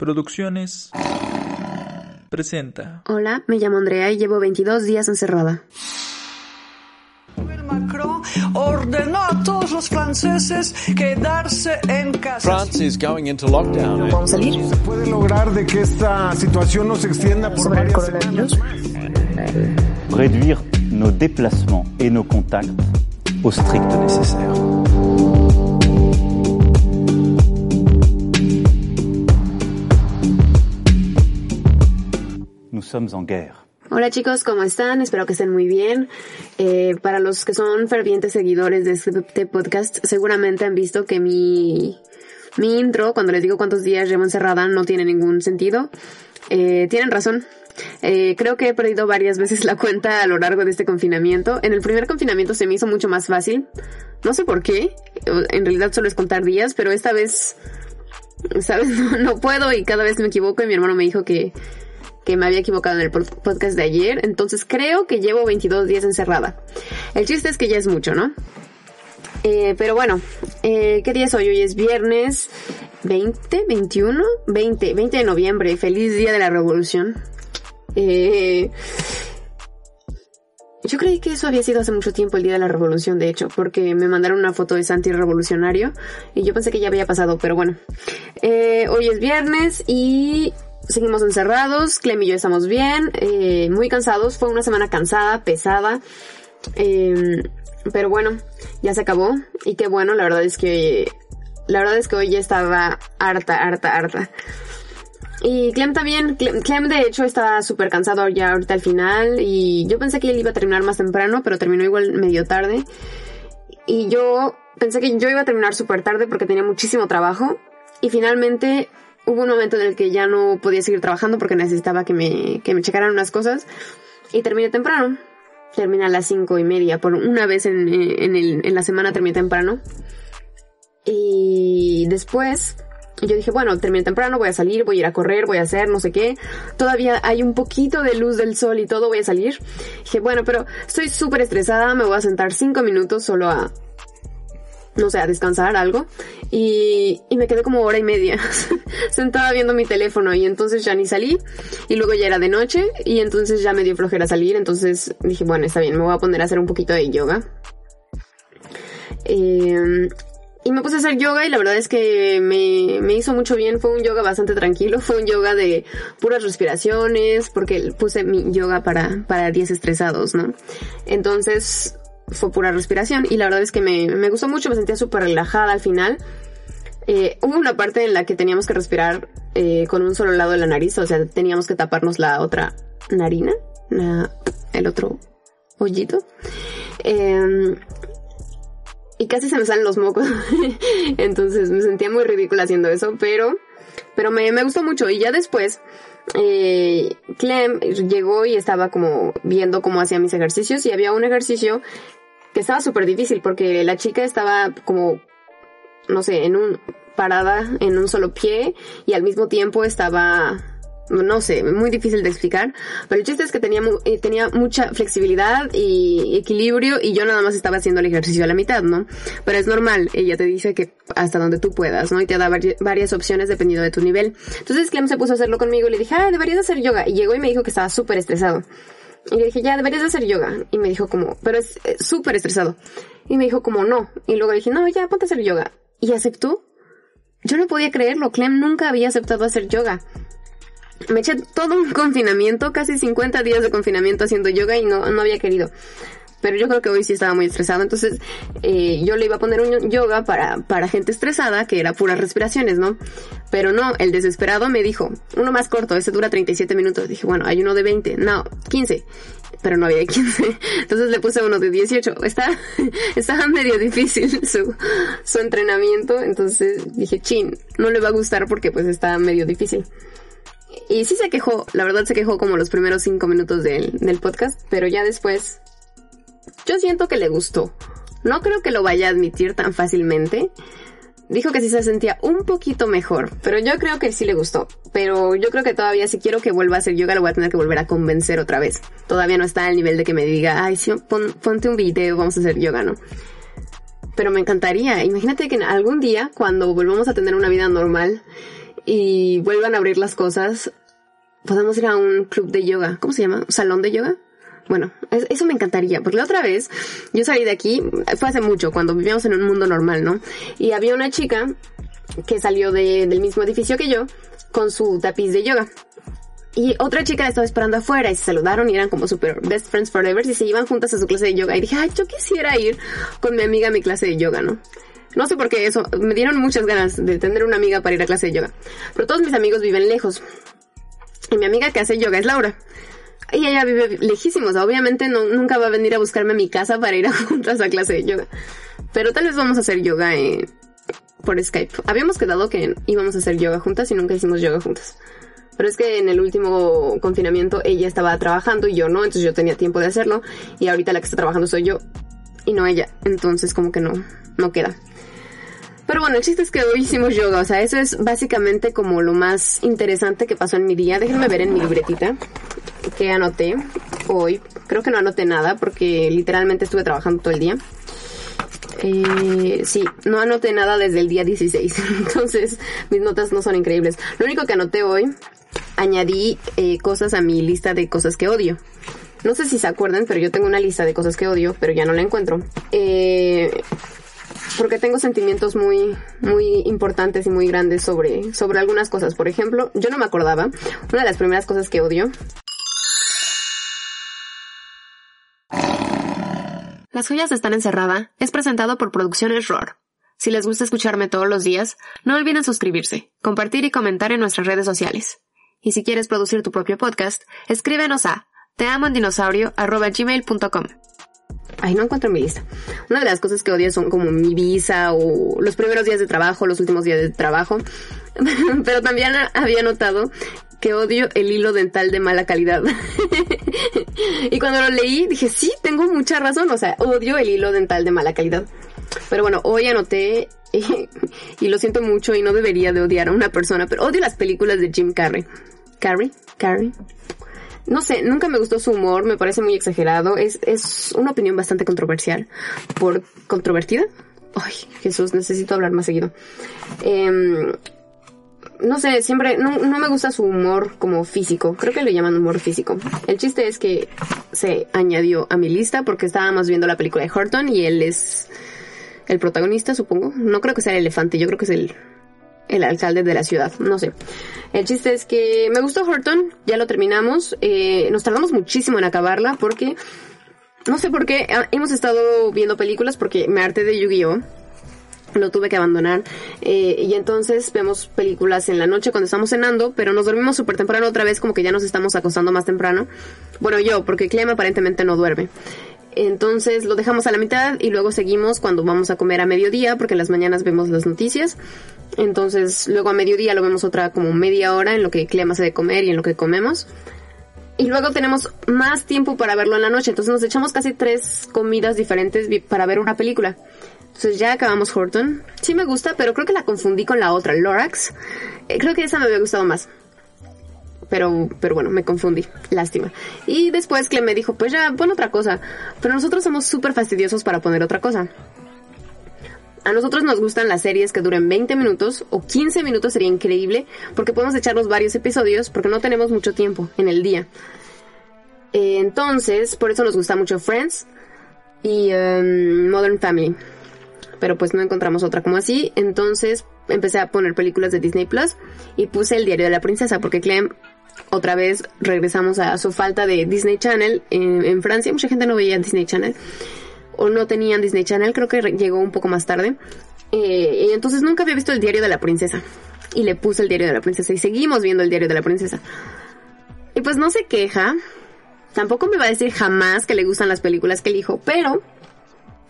Producciones presenta. Hola, me llamo Andrea y llevo 22 días encerrada. Macron ordenó a todos los franceses quedarse en casa. France is going into lockdown. ¿Vamos a salir? puede lograr de que esta situación no se extienda por ¿Sobre el varias coronavirus? réduire nos déplacements et nos contacts au strict nécessaire. Hola chicos, ¿cómo están? Espero que estén muy bien. Eh, para los que son fervientes seguidores de este podcast, seguramente han visto que mi, mi intro, cuando les digo cuántos días llevo encerrada, no tiene ningún sentido. Eh, tienen razón. Eh, creo que he perdido varias veces la cuenta a lo largo de este confinamiento. En el primer confinamiento se me hizo mucho más fácil. No sé por qué. En realidad solo es contar días, pero esta vez, ¿sabes? No puedo y cada vez me equivoco y mi hermano me dijo que, que me había equivocado en el pod- podcast de ayer. Entonces creo que llevo 22 días encerrada. El chiste es que ya es mucho, ¿no? Eh, pero bueno, eh, ¿qué día es hoy? Hoy es viernes 20, 21, 20, 20 de noviembre. Feliz día de la revolución. Eh, yo creí que eso había sido hace mucho tiempo el día de la revolución, de hecho, porque me mandaron una foto de Santi revolucionario y yo pensé que ya había pasado, pero bueno. Hoy es viernes y seguimos encerrados, Clem y yo estamos bien, eh, muy cansados, fue una semana cansada, pesada, eh, pero bueno, ya se acabó y qué bueno, la verdad es que, la verdad es que hoy ya estaba harta, harta, harta. Y Clem también, Clem, Clem, de hecho estaba súper cansado ya ahorita al final y yo pensé que él iba a terminar más temprano, pero terminó igual medio tarde. Y yo pensé que yo iba a terminar súper tarde porque tenía muchísimo trabajo y finalmente hubo un momento en el que ya no podía seguir trabajando porque necesitaba que me, que me checaran unas cosas y terminé temprano. Terminé a las cinco y media, por una vez en, en, el, en la semana terminé temprano. Y después yo dije, bueno, terminé temprano, voy a salir, voy a ir a correr, voy a hacer no sé qué. Todavía hay un poquito de luz del sol y todo, voy a salir. Dije, bueno, pero estoy súper estresada, me voy a sentar cinco minutos solo a, no sé, a descansar algo. Y, y me quedé como hora y media sentada viendo mi teléfono y entonces ya ni salí. Y luego ya era de noche y entonces ya me dio flojera salir. Entonces dije, bueno, está bien, me voy a poner a hacer un poquito de yoga. Eh, y me puse a hacer yoga y la verdad es que me, me hizo mucho bien. Fue un yoga bastante tranquilo. Fue un yoga de puras respiraciones porque puse mi yoga para, para días estresados, ¿no? Entonces fue pura respiración y la verdad es que me, me gustó mucho. Me sentía súper relajada al final. Eh, hubo una parte en la que teníamos que respirar eh, con un solo lado de la nariz. O sea, teníamos que taparnos la otra narina. la- el otro hoyito. Eh, y casi se me salen los mocos. Entonces me sentía muy ridícula haciendo eso, pero, pero me, me gustó mucho. Y ya después, eh, Clem llegó y estaba como viendo cómo hacía mis ejercicios y había un ejercicio que estaba súper difícil porque la chica estaba como, no sé, en un, parada en un solo pie y al mismo tiempo estaba no sé, muy difícil de explicar, pero el chiste es que tenía, eh, tenía mucha flexibilidad y equilibrio y yo nada más estaba haciendo el ejercicio a la mitad, ¿no? Pero es normal, ella te dice que hasta donde tú puedas, ¿no? Y te da vari- varias opciones dependiendo de tu nivel. Entonces Clem se puso a hacerlo conmigo y le dije, ah, deberías hacer yoga. Y llegó y me dijo que estaba súper estresado. Y le dije, ya, deberías hacer yoga. Y me dijo como, pero es eh, súper estresado. Y me dijo como, no. Y luego le dije, no, ya, ponte a hacer yoga. Y aceptó. Yo no podía creerlo. Clem nunca había aceptado hacer yoga me eché todo un confinamiento, casi 50 días de confinamiento haciendo yoga y no, no había querido. Pero yo creo que hoy sí estaba muy estresado. Entonces, eh, yo le iba a poner un yoga para, para gente estresada, que era puras respiraciones, ¿no? Pero no, el desesperado me dijo, uno más corto, ese dura 37 minutos. Dije, bueno, hay uno de 20, no, 15. Pero no había de 15. Entonces le puse uno de 18. Está, estaba medio difícil su, su entrenamiento. Entonces dije, chin, no le va a gustar porque pues está medio difícil. Y sí se quejó, la verdad se quejó como los primeros cinco minutos del, del podcast, pero ya después yo siento que le gustó. No creo que lo vaya a admitir tan fácilmente. Dijo que sí se sentía un poquito mejor, pero yo creo que sí le gustó. Pero yo creo que todavía si quiero que vuelva a hacer yoga lo voy a tener que volver a convencer otra vez. Todavía no está al nivel de que me diga, ay, sí, pon- ponte un video, vamos a hacer yoga, ¿no? Pero me encantaría. Imagínate que algún día, cuando volvamos a tener una vida normal y vuelvan a abrir las cosas, podemos ir a un club de yoga. ¿Cómo se llama? ¿Salón de yoga? Bueno, es- eso me encantaría, porque la otra vez yo salí de aquí, fue hace mucho, cuando vivíamos en un mundo normal, ¿no? Y había una chica que salió de- del mismo edificio que yo con su tapiz de yoga. Y otra chica estaba esperando afuera y se saludaron y eran como super best friends forever y se iban juntas a su clase de yoga. Y dije, ay, yo quisiera ir con mi amiga a mi clase de yoga, ¿no? No sé por qué eso, me dieron muchas ganas de tener una amiga para ir a clase de yoga. Pero todos mis amigos viven lejos. Y mi amiga que hace yoga es Laura. Y ella vive lejísimos. O sea, obviamente no, nunca va a venir a buscarme a mi casa para ir a juntas a clase de yoga. Pero tal vez vamos a hacer yoga eh, por Skype. Habíamos quedado que íbamos a hacer yoga juntas y nunca hicimos yoga juntas. Pero es que en el último confinamiento ella estaba trabajando y yo no, entonces yo tenía tiempo de hacerlo. Y ahorita la que está trabajando soy yo y no ella. Entonces como que no, no queda. Pero bueno, el chiste es que hoy hicimos yoga, o sea, eso es básicamente como lo más interesante que pasó en mi día. Déjenme ver en mi libretita que anoté hoy. Creo que no anoté nada porque literalmente estuve trabajando todo el día. Eh, sí, no anoté nada desde el día 16, entonces mis notas no son increíbles. Lo único que anoté hoy, añadí eh, cosas a mi lista de cosas que odio. No sé si se acuerdan, pero yo tengo una lista de cosas que odio, pero ya no la encuentro. Eh, porque tengo sentimientos muy, muy importantes y muy grandes sobre, sobre algunas cosas. Por ejemplo, yo no me acordaba, una de las primeras cosas que odio Las joyas están encerrada es presentado por Producciones ROR. Si les gusta escucharme todos los días, no olviden suscribirse, compartir y comentar en nuestras redes sociales. Y si quieres producir tu propio podcast, escríbenos a teamondinosaurio.gmail.com. Ay, no encuentro mi lista. Una de las cosas que odio son como mi visa o los primeros días de trabajo, los últimos días de trabajo. Pero también había notado que odio el hilo dental de mala calidad. y cuando lo leí dije, sí, tengo mucha razón. O sea, odio el hilo dental de mala calidad. Pero bueno, hoy anoté y, lo siento mucho y no debería de odiar a una persona, pero odio las películas de Jim Carrey. Carrey, Carrey. No sé, nunca me gustó su humor, me parece muy exagerado. Es, es una opinión bastante controversial. ¿Por controvertida? Ay, Jesús, necesito hablar más seguido. Em, no sé, siempre, no, no me gusta su humor como físico. Creo que le llaman humor físico. El chiste es que se añadió a mi lista porque estábamos viendo la película de Horton y él es el protagonista, supongo. No creo que sea el elefante, yo creo que es el, el alcalde de la ciudad, no sé. El chiste es que me gustó Horton, ya lo terminamos. Eh, nos tardamos muchísimo en acabarla porque, no sé por qué, ah, hemos estado viendo películas porque me harté de Yu-Gi-Oh! Lo tuve que abandonar. Eh, y entonces vemos películas en la noche cuando estamos cenando, pero nos dormimos súper temprano otra vez, como que ya nos estamos acostando más temprano. Bueno, yo, porque Clem aparentemente no duerme. Entonces lo dejamos a la mitad y luego seguimos cuando vamos a comer a mediodía, porque las mañanas vemos las noticias. Entonces luego a mediodía lo vemos otra como media hora en lo que Clem hace de comer y en lo que comemos. Y luego tenemos más tiempo para verlo en la noche. Entonces nos echamos casi tres comidas diferentes para ver una película. Entonces ya acabamos Horton. Sí me gusta, pero creo que la confundí con la otra, Lorax. Eh, creo que esa me había gustado más. Pero, pero bueno, me confundí. Lástima. Y después Clem me dijo, pues ya, pon otra cosa. Pero nosotros somos súper fastidiosos para poner otra cosa. A nosotros nos gustan las series que duren 20 minutos o 15 minutos sería increíble porque podemos echarnos varios episodios porque no tenemos mucho tiempo en el día. Eh, Entonces, por eso nos gusta mucho Friends y em, Modern Family. Pero pues no encontramos otra como así. Entonces empecé a poner películas de Disney Plus y puse el diario de la princesa porque Clem otra vez regresamos a su falta de Disney Channel en, Francia. Mucha gente no veía Disney Channel o no tenían Disney Channel, creo que llegó un poco más tarde. Eh, y entonces nunca había visto el diario de la princesa. Y le puse el diario de la princesa y seguimos viendo el diario de la princesa. Y pues no se queja. Tampoco me va a decir jamás que le gustan las películas que elijo, pero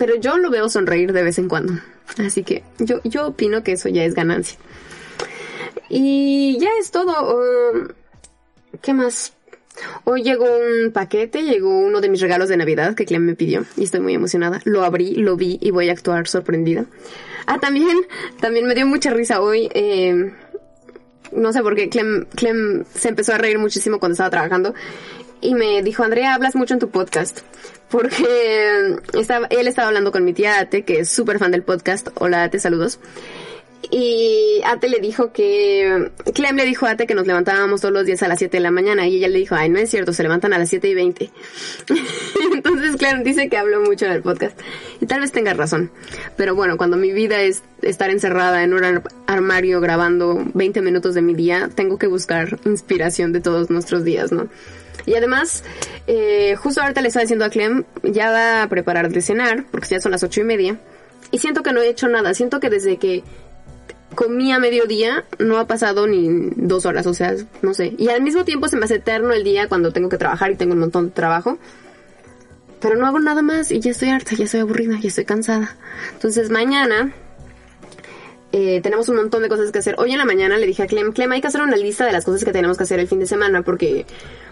pero yo lo veo sonreír de vez en cuando. Así que yo, yo opino que eso ya es ganancia. Y ya es todo. Um, ¿Qué más? Hoy llegó un paquete, llegó uno de mis regalos de Navidad que Clem me pidió y estoy muy emocionada. Lo abrí, lo vi y voy a actuar sorprendida. Ah, también, también me dio mucha risa hoy. Eh, no sé por qué Clem, Clem se empezó a reír muchísimo cuando estaba trabajando y me dijo, Andrea, hablas mucho en tu podcast. Porque estaba, él estaba hablando con mi tía Ate, que es súper fan del podcast. Hola Ate, saludos. Y Ate le dijo que, Clem le dijo a Ate que nos levantábamos todos los días a las 7 de la mañana y ella le dijo, ay, no es cierto, se levantan a las 7 y 20. Entonces Clem dice que habló mucho en el podcast y tal vez tenga razón. Pero bueno, cuando mi vida es estar encerrada en un ar- armario grabando 20 minutos de mi día, tengo que buscar inspiración de todos nuestros días, ¿no? Y además, eh, justo ahorita le estaba diciendo a Clem, ya va a preparar de cenar, porque ya son las ocho y media. Y siento que no he hecho nada, siento que desde que comí a mediodía no ha pasado ni dos horas, o sea, no sé. Y al mismo tiempo se me hace eterno el día cuando tengo que trabajar y tengo un montón de trabajo. Pero no hago nada más y ya estoy harta, ya estoy aburrida, ya estoy cansada. Entonces mañana eh, tenemos un montón de cosas que hacer. Hoy en la mañana le dije a Clem, Clem, hay que hacer una lista de las cosas que tenemos que hacer el fin de semana porque,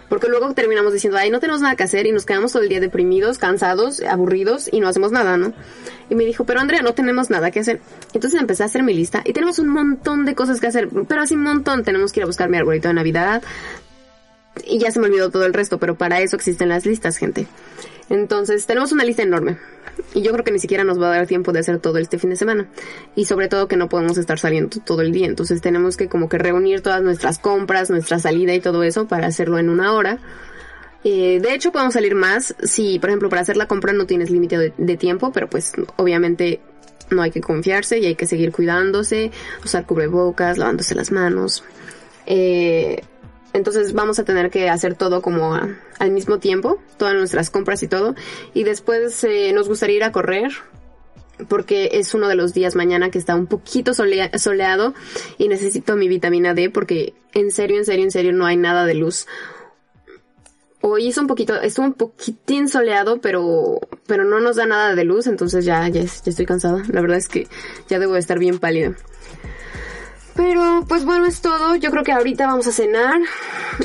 porque luego terminamos diciendo, ay, no tenemos nada que hacer y nos quedamos todo el día deprimidos, cansados, aburridos y no hacemos nada, ¿no? Y me dijo, pero Andrea, no tenemos nada que hacer. Entonces empecé a hacer mi lista y tenemos un montón de cosas que hacer, pero así un montón. Tenemos que ir a buscar mi arbolito de Navidad y ya se me olvidó todo el resto, pero para eso existen las listas, gente. Entonces, tenemos una lista enorme. Y yo creo que ni siquiera nos va a dar tiempo de hacer todo este fin de semana. Y sobre todo que no podemos estar saliendo todo el día. Entonces tenemos que como que reunir todas nuestras compras, nuestra salida y todo eso para hacerlo en una hora. Eh, de hecho, podemos salir más si, por ejemplo, para hacer la compra no tienes límite de, de tiempo, pero pues obviamente no hay que confiarse y hay que seguir cuidándose, usar cubrebocas, lavándose las manos. Eh, entonces vamos a tener que hacer todo como al mismo tiempo, todas nuestras compras y todo. Y después eh, nos gustaría ir a correr, porque es uno de los días mañana que está un poquito solea- soleado y necesito mi vitamina D porque en serio, en serio, en serio no hay nada de luz. Hoy hizo un poquito, estuvo un poquitín soleado, pero, pero no nos da nada de luz, entonces ya, ya, ya estoy cansada. La verdad es que ya debo de estar bien pálida. Pero pues bueno, es todo. Yo creo que ahorita vamos a cenar.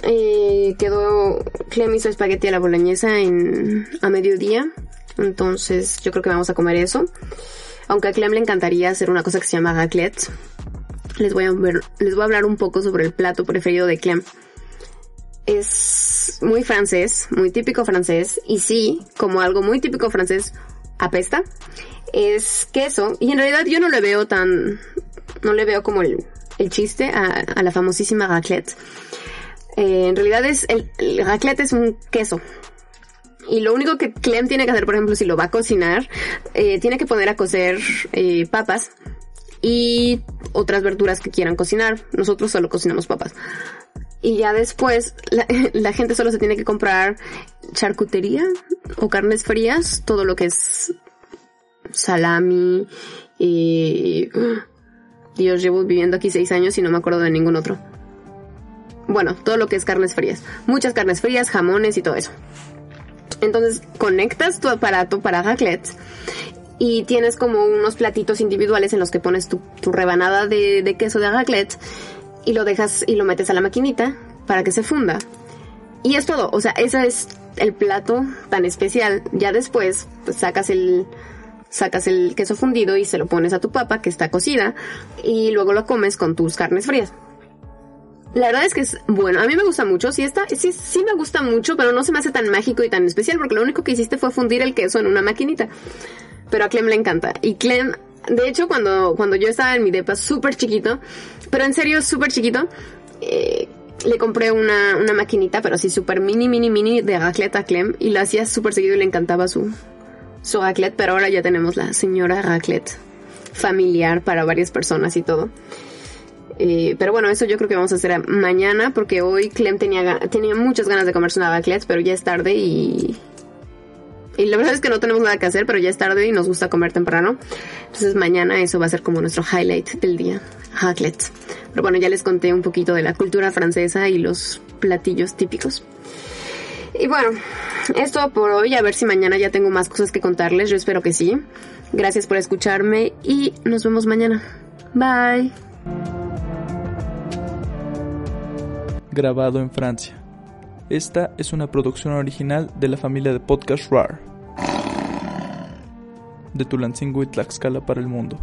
Eh, quedó Clem hizo espagueti a la boloñesa en, a mediodía. Entonces yo creo que vamos a comer eso. Aunque a Clem le encantaría hacer una cosa que se llama raclette. Les voy a, ver- les voy a hablar un poco sobre el plato preferido de Clem. Es muy francés, muy típico francés. Y sí, como algo muy típico francés, apesta. Es queso. Y en realidad yo no le veo tan... No le veo como el, el chiste a, la famosísima raclette. Eh, en realidad es el, raclette es un queso. Y lo único que Clem tiene que hacer, por ejemplo, si lo va a cocinar, eh, tiene que poner a cocer eh, papas y otras verduras que quieran cocinar. Nosotros solo cocinamos papas. Y ya después la, la gente solo se tiene que comprar charcutería o carnes frías, todo lo que es salami y... Dios, llevo viviendo aquí seis años y no me acuerdo de ningún otro. Bueno, todo lo que es carnes frías. Muchas carnes frías, jamones y todo eso. Entonces conectas tu aparato para raclette y tienes como unos platitos individuales en los que pones tu, tu rebanada de, de queso de raclette y lo dejas y lo metes a la maquinita para que se funda. Y es todo, o sea, ese es el plato tan especial. Ya después pues, sacas el sacas el queso fundido y se lo pones a tu papa que está cocida y luego lo comes con tus carnes frías. La verdad es que es bueno, a mí me gusta mucho, sí está, sí, sí me gusta mucho, pero no se me hace tan mágico y tan especial porque lo único que hiciste fue fundir el queso en una maquinita. Pero a Clem le encanta. Y Clem, de hecho, cuando, cuando yo estaba en mi depa súper chiquito, pero en serio súper chiquito, eh, le compré una, una maquinita, pero así súper mini, mini, mini de raclette a Clem y la hacía súper seguido y le encantaba su, su raclette, pero ahora ya tenemos la señora raclette familiar para varias personas y todo. Eh, pero bueno, eso yo creo que vamos a hacer mañana porque hoy Clem tenía, tenía muchas ganas de comerse una raclette, pero ya es tarde y... Y la verdad es que no tenemos nada que hacer, pero ya es tarde y nos gusta comer temprano. Entonces mañana eso va a ser como nuestro highlight del día, raclette. Pero bueno, ya les conté un poquito de la cultura francesa y los platillos típicos. Y bueno, es todo por hoy. A ver si mañana ya tengo más cosas que contarles. Yo espero que sí. Gracias por escucharme y nos vemos mañana. Bye. grabado en Francia. Esta es una producción original de la familia de podcast RAR. De Tulancingo y Tlaxcala para el mundo.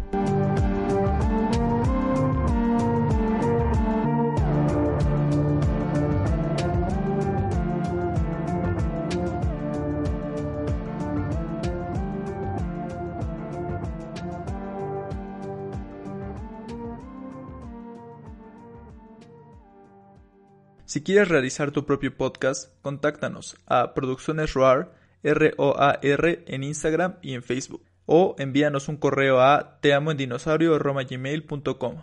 Si quieres realizar tu propio podcast, contáctanos a Producciones ROAR, R-O-A-R, en Instagram y en Facebook. O envíanos un correo a teamoendinosaurio.gmail.com